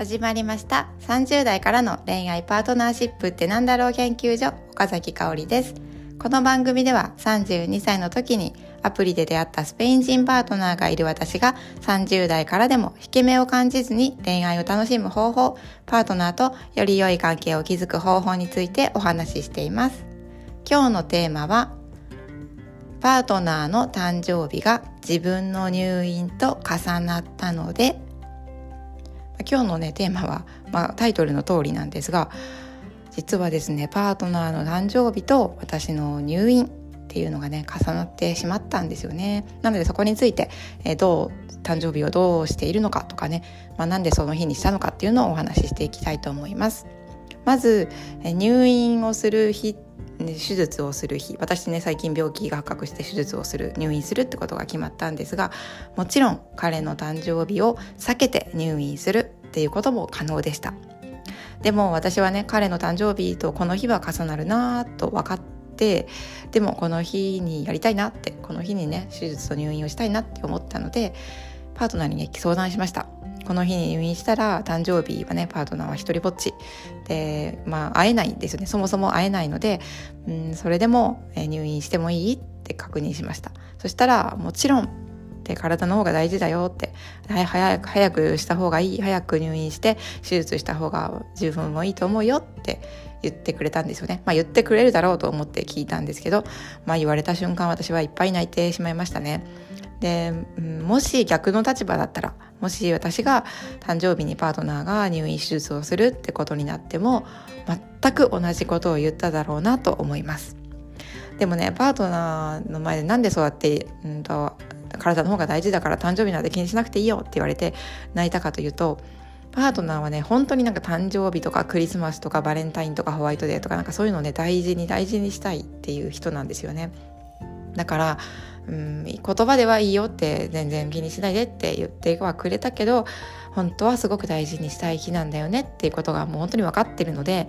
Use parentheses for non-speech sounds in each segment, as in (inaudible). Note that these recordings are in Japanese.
始まりました。30代からの恋愛パートナーシップってなんだろう研究所岡崎香織です。この番組では32歳の時にアプリで出会ったスペイン人パートナーがいる私が30代からでも引け目を感じずに恋愛を楽しむ方法パートナーとより良い関係を築く方法についてお話ししています。今日のテーマはパートナーの誕生日が自分の入院と重なったので今日のねテーマは、まあ、タイトルの通りなんですが実はですねパートナーの誕生日と私の入院っていうのがね重なってしまったんですよね。なのでそこについて、えー、どう誕生日をどうしているのかとかね、まあ、なんでその日にしたのかっていうのをお話ししていきたいと思います。まずえ入院をする日手術をする日。私ね最近病気が発覚して手術をする入院するってことが決まったんですがもちろん彼の誕生日を避けて入院する。っていうことも可能でした。でも私はね彼の誕生日とこの日は重なるなと分かってでもこの日にやりたいなってこの日にね手術と入院をしたいなって思ったのでパートナーにね相談しました。この日に入院したら誕生日はねパートナーは一人ぼっち。でまあ会えないんですよね。そもそも会えないので、うん、それでも入院してもいいって確認しました。そしたらもちろんで体の方が大事だよって早く早くした方がいい早く入院して手術した方が十分もいいと思うよって言ってくれたんですよね。まあ言ってくれるだろうと思って聞いたんですけど、まあ言われた瞬間私はいっぱい泣いてしまいましたね。で、もし逆の立場だったら、もし私が誕生日にパートナーが入院手術をするってことになっても全く同じことを言っただろうなと思いますでもねパートナーの前でなんでそうやって、うんと、体の方が大事だから誕生日なんて気にしなくていいよって言われて泣いたかというとパートナーはね本当になんか誕生日とかクリスマスとかバレンタインとかホワイトデーとかなんかそういうのをね大事に大事にしたいっていう人なんですよね。だからうん、言葉ではいいよって全然気にしないでって言ってはくれたけど本当はすごく大事にしたい日なんだよねっていうことがもう本当に分かってるので、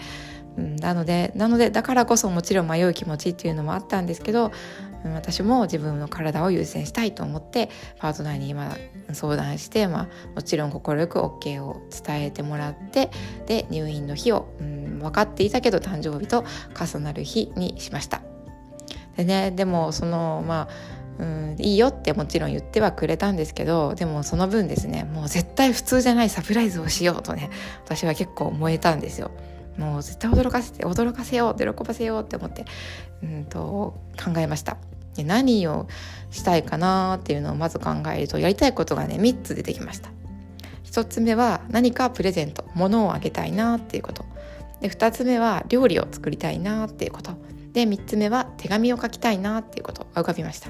うん、なのでなのでだからこそもちろん迷う気持ちっていうのもあったんですけど、うん、私も自分の体を優先したいと思ってパートナーに今相談して、まあ、もちろん快く OK を伝えてもらってで入院の日を、うん、分かっていたけど誕生日と重なる日にしました。でねでもそのまあうん、いいよってもちろん言ってはくれたんですけどでもその分ですねもう絶対普通じゃないサプライズをしようとね私は結構燃えたんですよ。もう絶対驚かせて驚かせよう喜ばせようって思って、うんと、考えました。で何をしたいかなっていうのをまず考えるとやりたいことがね3つ出てきました。1つ目は何かプレゼント物をあげたいなっていうこと。で2つ目は料理を作りたいなっていうこと。で3つ目は手紙を書きたいなっていうことが浮かびました。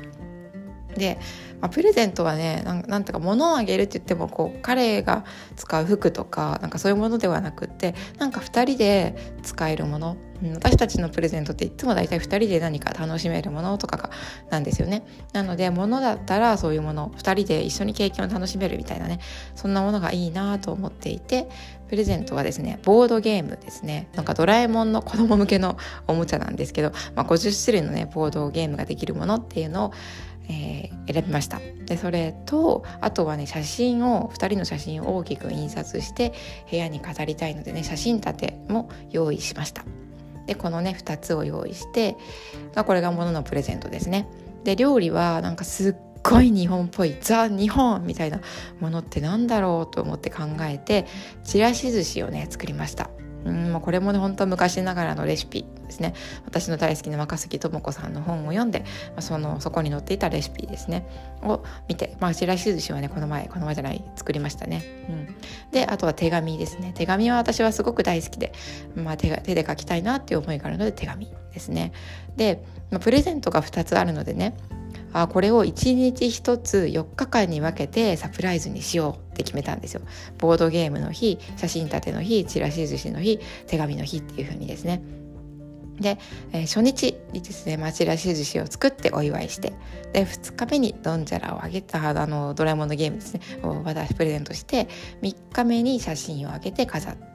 で、まあ、プレゼントはねなんとか物をあげるって言ってもこう彼が使う服とかなんかそういうものではなくってなんか2人で使えるもの、私たちのプレゼントっていつも大体2人で何か楽しめるものとかがなんですよね。なので物だったらそういうもの2人で一緒に経験を楽しめるみたいなねそんなものがいいなと思っていてプレゼントはですねボードゲームですね。なんかドラえもんの子供向けのおもちゃなんですけど、まあ、50種類のねボードゲームができるものっていうのをえー、選びました。でそれとあとはね写真を2人の写真を大きく印刷して部屋に飾りたいのでね写真立ても用意しました。でこのね2つを用意してまあこれがもののプレゼントですね。で料理はなんかすっごい日本っぽいザ・日本みたいなものってなんだろうと思って考えてちらし寿司をね作りました。うんこれもね本当昔ながらのレシピですね。私の大好きな若杉智子さんの本を読んで、まあ、そのそこに載っていたレシピですね。を見てまあ白石寿司はねこの前この前じゃない作りましたね、うん、であとは手紙ですね。手紙は私はすごく大好きで、まあ、手が手で書きたいなっていう思いがあるので手紙ですね。で、まあ、プレゼントが2つあるのでねあこれを1日1つ4日間に分けてサプライズにしようって決めたんですよ。ボードゲームの日写真立ての日ちらし寿司の日手紙の日っていう風にですね。で、えー、初日にですね町らし寿司を作ってお祝いしてで2日目にドンジャラをあげたあのドラえもんのゲームですね。を私プレゼントして3日目に写真をあげて飾って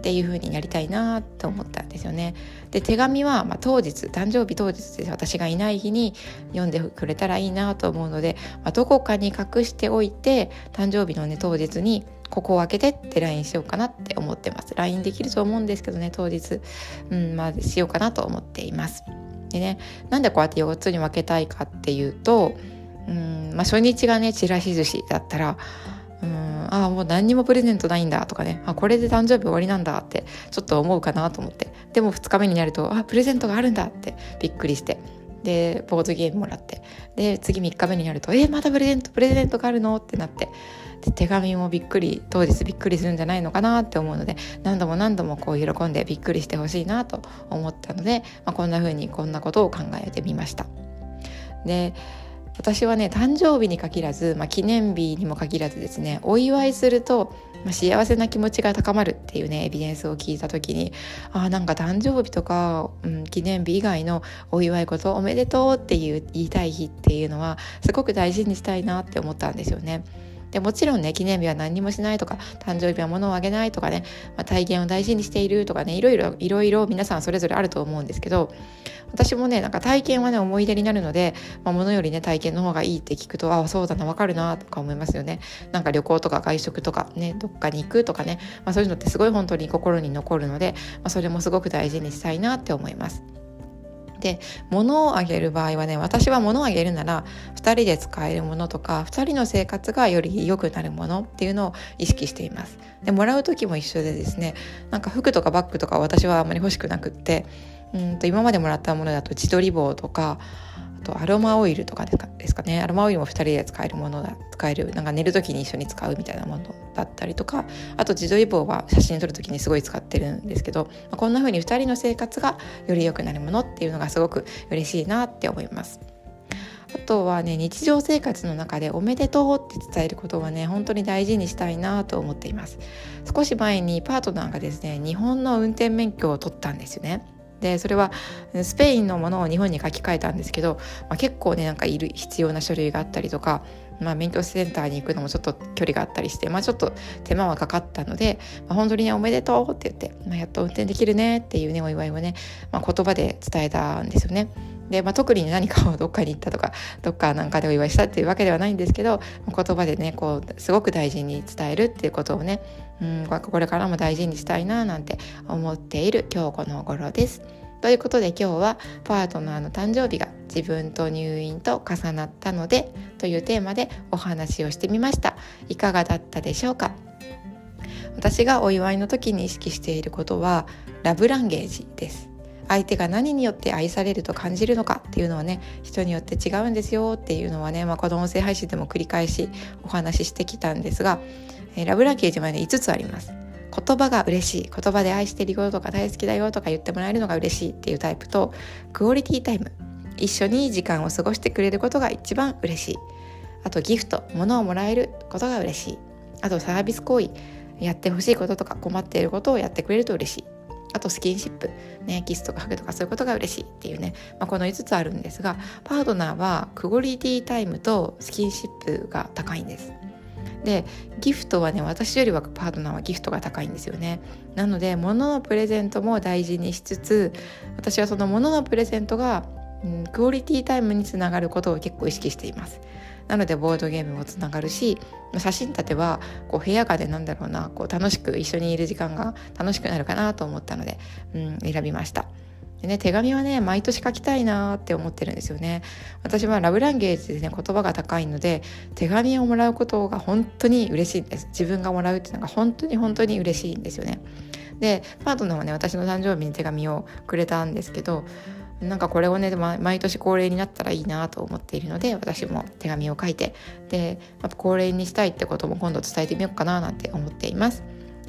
っていう風になりたいなと思ったんですよね。で手紙は、まあ、当日誕生日当日で私がいない日に読んでくれたらいいなと思うので、まあ、どこかに隠しておいて誕生日のね当日にここを開けてって LINE しようかなって思ってます。LINE できると思うんですけどね当日。うんまあしようかなと思っています。でねなんでこうやって4つに分けたいかっていうとうんまあ初日がねちらし寿司だったらうんああもう何にもプレゼントないんだとかねあこれで誕生日終わりなんだってちょっと思うかなと思ってでも2日目になるとあプレゼントがあるんだってびっくりしてでボードゲームもらってで次3日目になると「えー、またプレゼントプレゼントがあるの?」ってなってで手紙もびっくり当日びっくりするんじゃないのかなって思うので何度も何度もこう喜んでびっくりしてほしいなと思ったので、まあ、こんな風にこんなことを考えてみました。で私はね誕生日に限らず、まあ、記念日にも限らずですねお祝いすると、まあ、幸せな気持ちが高まるっていうねエビデンスを聞いた時にあなんか誕生日とか、うん、記念日以外のお祝い事おめでとうっていう言いたい日っていうのはすごく大事にしたいなって思ったんですよね。でもちろんね記念日は何にもしないとか誕生日は物をあげないとかね、まあ、体験を大事にしているとかねいろいろいろいろ皆さんそれぞれあると思うんですけど私もねなんか体験はね思い出になるので、まあ、物よりね体験の方がいいって聞くとああそうだな分かるなとか思いますよねなんか旅行とか外食とかねどっかに行くとかね、まあ、そういうのってすごい本当に心に残るので、まあ、それもすごく大事にしたいなって思います。で物をあげる場合はね私は物をあげるなら2人で使えるものとか2人の生活がより良くなるものっていうのを意識しています。でもらう時も一緒でですねなんか服とかバッグとか私はあまり欲しくなくってうんと今までもらったものだと自撮り棒とかとアロマオイルとかですかね。アロマオイルも2人で使えるものだ使える。なんか寝る時に一緒に使うみたいなものだったりとか。あと自撮り棒は写真撮る時にすごい使ってるんですけど、まあ、こんな風に2人の生活がより良くなるものっていうのがすごく嬉しいなって思います。あとはね日常生活の中で「おめでとう」って伝えることはね本当に大事にしたいなと思っています。少し前にパートナーがですね日本の運転免許を取ったんですよね。でそれはスペインのものを日本に書き換えたんですけど、まあ、結構ねなんかいる必要な書類があったりとか、まあ、免許センターに行くのもちょっと距離があったりして、まあ、ちょっと手間はかかったので、まあ、本当にね「おめでとう」って言って、まあ、やっと運転できるねっていうねお祝いをね、まあ、言葉で伝えたんですよね。で、まあ、特に何かをどっかに行ったとか (laughs) どっかなんかでお祝いしたっていうわけではないんですけど言葉でねこうすごく大事に伝えるっていうことをねうんこれからも大事にしたいななんて思っている今日この頃です。ということで今日はパートナーの誕生日が自分と入院と重なったのでというテーマでお話をしてみました。いかがだったでしょうか？私がお祝いの時に意識していることはラブランゲージです。相手が何によって愛されると感じるのかっていうのはね人によって違うんですよっていうのはね、まあ、この音声配信でも繰り返しお話ししてきたんですが、えー、ラブランゲージはね5つあります。言葉が嬉しい言葉で愛してるよとか大好きだよとか言ってもらえるのが嬉しいっていうタイプとクオリティタイム一緒に時間を過ごしてくれることが一番嬉しい。あとギフト物をもらえることが嬉しい。あとサービス行為やってほしいこととか困っていることをやってくれると嬉しい。あとスキンシップ、ね、キスとかハグとかそういうことが嬉しいっていうね、まあ、この5つあるんですがパートナーはクオリティタイムとスキンシップが高いんです。でギフトはね私よりはパートナーはギフトが高いんですよねなので物のプレゼントも大事にしつつ私はその物のプレゼントが、うん、クオリティタイムにつながることを結構意識しています。なのでボードゲームもつながるし写真立てはこう部屋がでなんだろうなこう楽しく一緒にいる時間が楽しくなるかなと思ったので、うん、選びました。でね、手紙はね毎年書きたいなって思ってるんですよね。私はラブランゲージでね言葉が高いので手紙をもらうことが本当に嬉しいんです。自分がもらうっていうのが本当に本当に嬉しいんですよね。でパートナーはね私の誕生日に手紙をくれたんですけどなんかこれをね毎年恒例になったらいいなと思っているので私も手紙を書いてで恒例にしたいってことも今度伝えてみようかななんて思っています。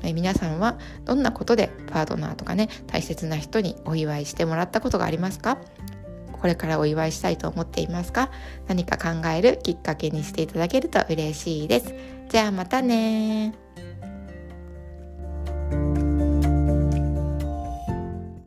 え皆さんはどんなことでパートナーとかね大切な人にお祝いしてもらったことがありますか？これからお祝いしたいと思っていますか？何か考えるきっかけにしていただけると嬉しいです。じゃあまたね